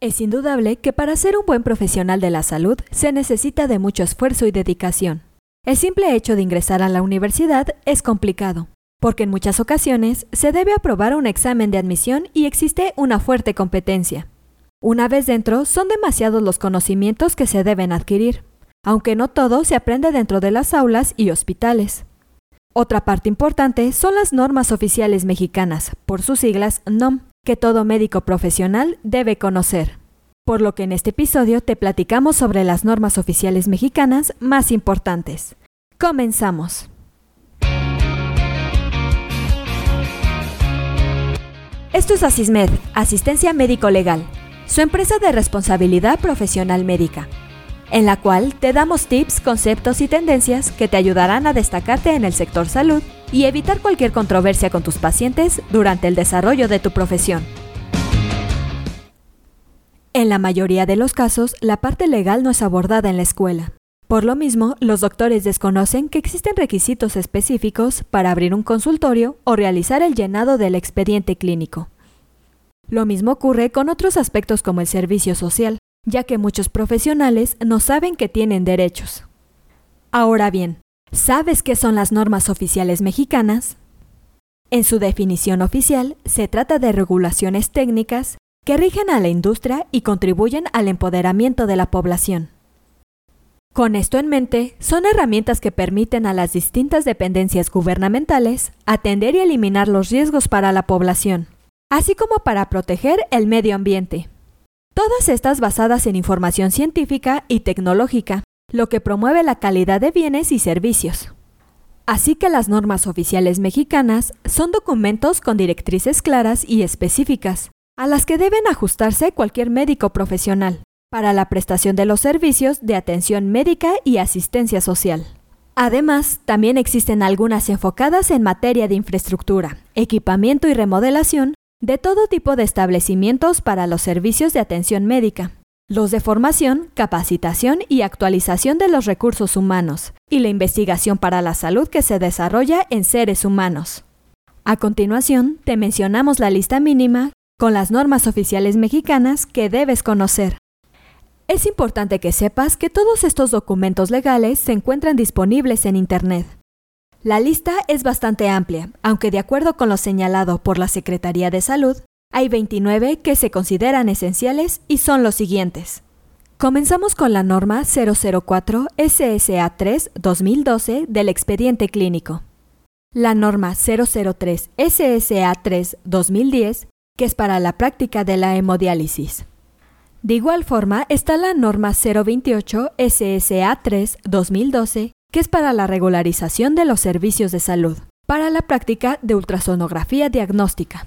Es indudable que para ser un buen profesional de la salud se necesita de mucho esfuerzo y dedicación. El simple hecho de ingresar a la universidad es complicado, porque en muchas ocasiones se debe aprobar un examen de admisión y existe una fuerte competencia. Una vez dentro, son demasiados los conocimientos que se deben adquirir, aunque no todo se aprende dentro de las aulas y hospitales. Otra parte importante son las normas oficiales mexicanas, por sus siglas NOM, que todo médico profesional debe conocer. Por lo que en este episodio te platicamos sobre las normas oficiales mexicanas más importantes. Comenzamos. Esto es Asismed, Asistencia Médico Legal, su empresa de responsabilidad profesional médica en la cual te damos tips, conceptos y tendencias que te ayudarán a destacarte en el sector salud y evitar cualquier controversia con tus pacientes durante el desarrollo de tu profesión. En la mayoría de los casos, la parte legal no es abordada en la escuela. Por lo mismo, los doctores desconocen que existen requisitos específicos para abrir un consultorio o realizar el llenado del expediente clínico. Lo mismo ocurre con otros aspectos como el servicio social, ya que muchos profesionales no saben que tienen derechos. Ahora bien, ¿sabes qué son las normas oficiales mexicanas? En su definición oficial, se trata de regulaciones técnicas que rigen a la industria y contribuyen al empoderamiento de la población. Con esto en mente, son herramientas que permiten a las distintas dependencias gubernamentales atender y eliminar los riesgos para la población, así como para proteger el medio ambiente. Todas estas basadas en información científica y tecnológica, lo que promueve la calidad de bienes y servicios. Así que las normas oficiales mexicanas son documentos con directrices claras y específicas, a las que deben ajustarse cualquier médico profesional, para la prestación de los servicios de atención médica y asistencia social. Además, también existen algunas enfocadas en materia de infraestructura, equipamiento y remodelación de todo tipo de establecimientos para los servicios de atención médica, los de formación, capacitación y actualización de los recursos humanos, y la investigación para la salud que se desarrolla en seres humanos. A continuación, te mencionamos la lista mínima con las normas oficiales mexicanas que debes conocer. Es importante que sepas que todos estos documentos legales se encuentran disponibles en Internet. La lista es bastante amplia, aunque de acuerdo con lo señalado por la Secretaría de Salud, hay 29 que se consideran esenciales y son los siguientes. Comenzamos con la norma 004 SSA 3 2012 del expediente clínico. La norma 003 SSA 3 2010, que es para la práctica de la hemodiálisis. De igual forma está la norma 028 SSA 3 2012, que es para la regularización de los servicios de salud, para la práctica de ultrasonografía diagnóstica.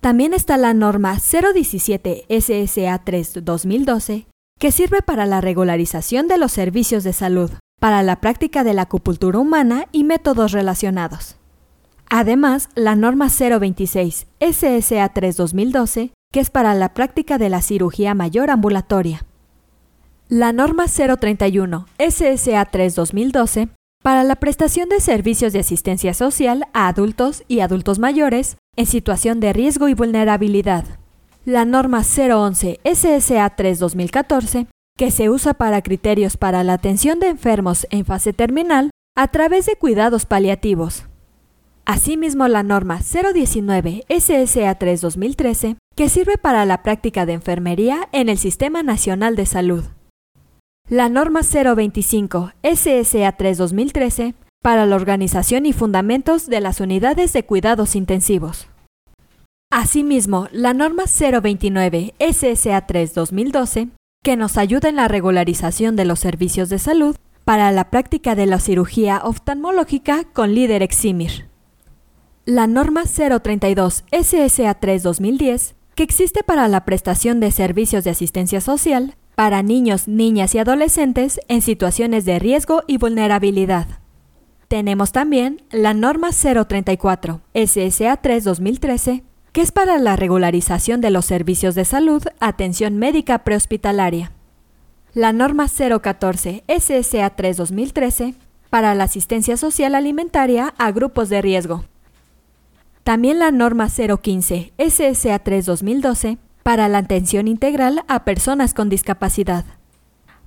También está la norma 017 SSA 3 2012, que sirve para la regularización de los servicios de salud, para la práctica de la acupuntura humana y métodos relacionados. Además, la norma 026 SSA 3 2012, que es para la práctica de la cirugía mayor ambulatoria. La norma 031 SSA 3 2012 para la prestación de servicios de asistencia social a adultos y adultos mayores en situación de riesgo y vulnerabilidad. La norma 011 SSA 3 2014 que se usa para criterios para la atención de enfermos en fase terminal a través de cuidados paliativos. Asimismo, la norma 019 SSA 3 2013 que sirve para la práctica de enfermería en el Sistema Nacional de Salud la norma 025 SSA 3 2013 para la organización y fundamentos de las unidades de cuidados intensivos. Asimismo, la norma 029 SSA 3 2012 que nos ayuda en la regularización de los servicios de salud para la práctica de la cirugía oftalmológica con líder eximir. La norma 032 SSA 3 2010 que existe para la prestación de servicios de asistencia social para niños, niñas y adolescentes en situaciones de riesgo y vulnerabilidad. Tenemos también la norma 034 SSA 3 2013, que es para la regularización de los servicios de salud, atención médica prehospitalaria. La norma 014 SSA 3 2013, para la asistencia social alimentaria a grupos de riesgo. También la norma 015 SSA 3 2012, para la atención integral a personas con discapacidad.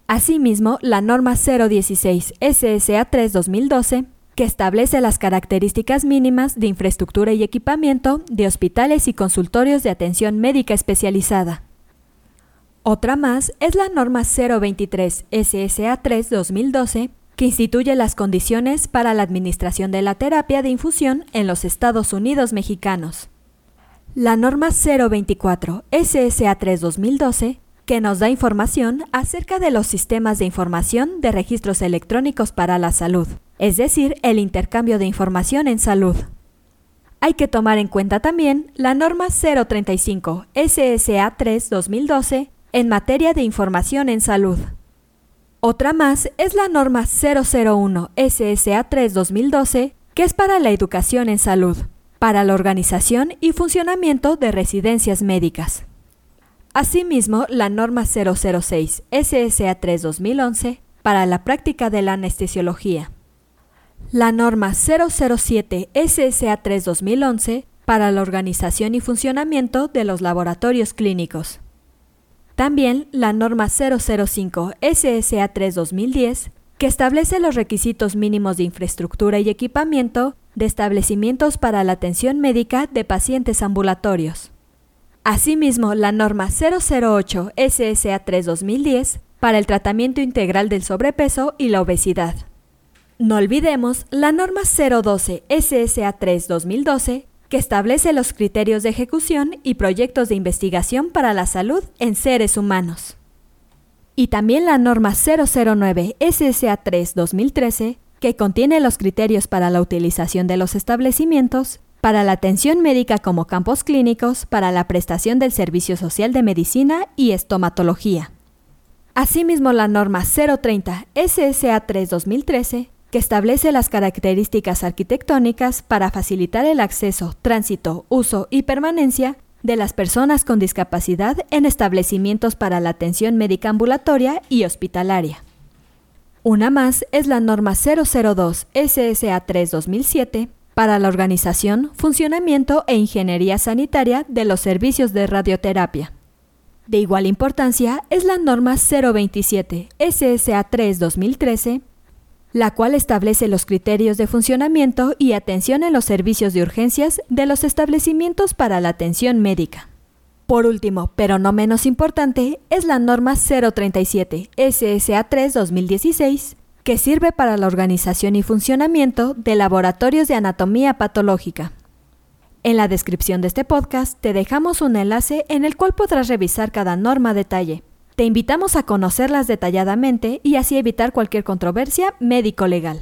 Asimismo, la norma 016 SSA 3 2012 que establece las características mínimas de infraestructura y equipamiento de hospitales y consultorios de atención médica especializada. Otra más es la norma 023 SSA 3 2012, que instituye las condiciones para la administración de la terapia de infusión en los Estados Unidos mexicanos. La norma 024 SSA 3 2012 que nos da información acerca de los sistemas de información de registros electrónicos para la salud, es decir, el intercambio de información en salud. Hay que tomar en cuenta también la norma 035 SSA 3 2012 en materia de información en salud. Otra más es la norma 001 SSA 3 2012, que es para la educación en salud, para la organización y funcionamiento de residencias médicas. Asimismo, la norma 006 SSA 3 2011 para la práctica de la anestesiología. La norma 007 SSA 3 2011 para la organización y funcionamiento de los laboratorios clínicos. También la norma 005 SSA 3 2010 que establece los requisitos mínimos de infraestructura y equipamiento de establecimientos para la atención médica de pacientes ambulatorios. Asimismo, la norma 008 SSA 3 2010 para el tratamiento integral del sobrepeso y la obesidad. No olvidemos la norma 012 SSA 3 2012 que establece los criterios de ejecución y proyectos de investigación para la salud en seres humanos. Y también la norma 009 SSA 3 2013 que contiene los criterios para la utilización de los establecimientos para la atención médica como campos clínicos para la prestación del servicio social de medicina y estomatología. Asimismo, la norma 030 SSA 3 2013, que establece las características arquitectónicas para facilitar el acceso, tránsito, uso y permanencia de las personas con discapacidad en establecimientos para la atención médica ambulatoria y hospitalaria. Una más es la norma 002 SSA 3 2007, para la organización, funcionamiento e ingeniería sanitaria de los servicios de radioterapia. De igual importancia es la norma 027 SSA 3 2013, la cual establece los criterios de funcionamiento y atención en los servicios de urgencias de los establecimientos para la atención médica. Por último, pero no menos importante, es la norma 037 SSA 3 2016, que sirve para la organización y funcionamiento de laboratorios de anatomía patológica. En la descripción de este podcast te dejamos un enlace en el cual podrás revisar cada norma a detalle. Te invitamos a conocerlas detalladamente y así evitar cualquier controversia médico-legal.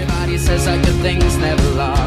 He says that good things never last.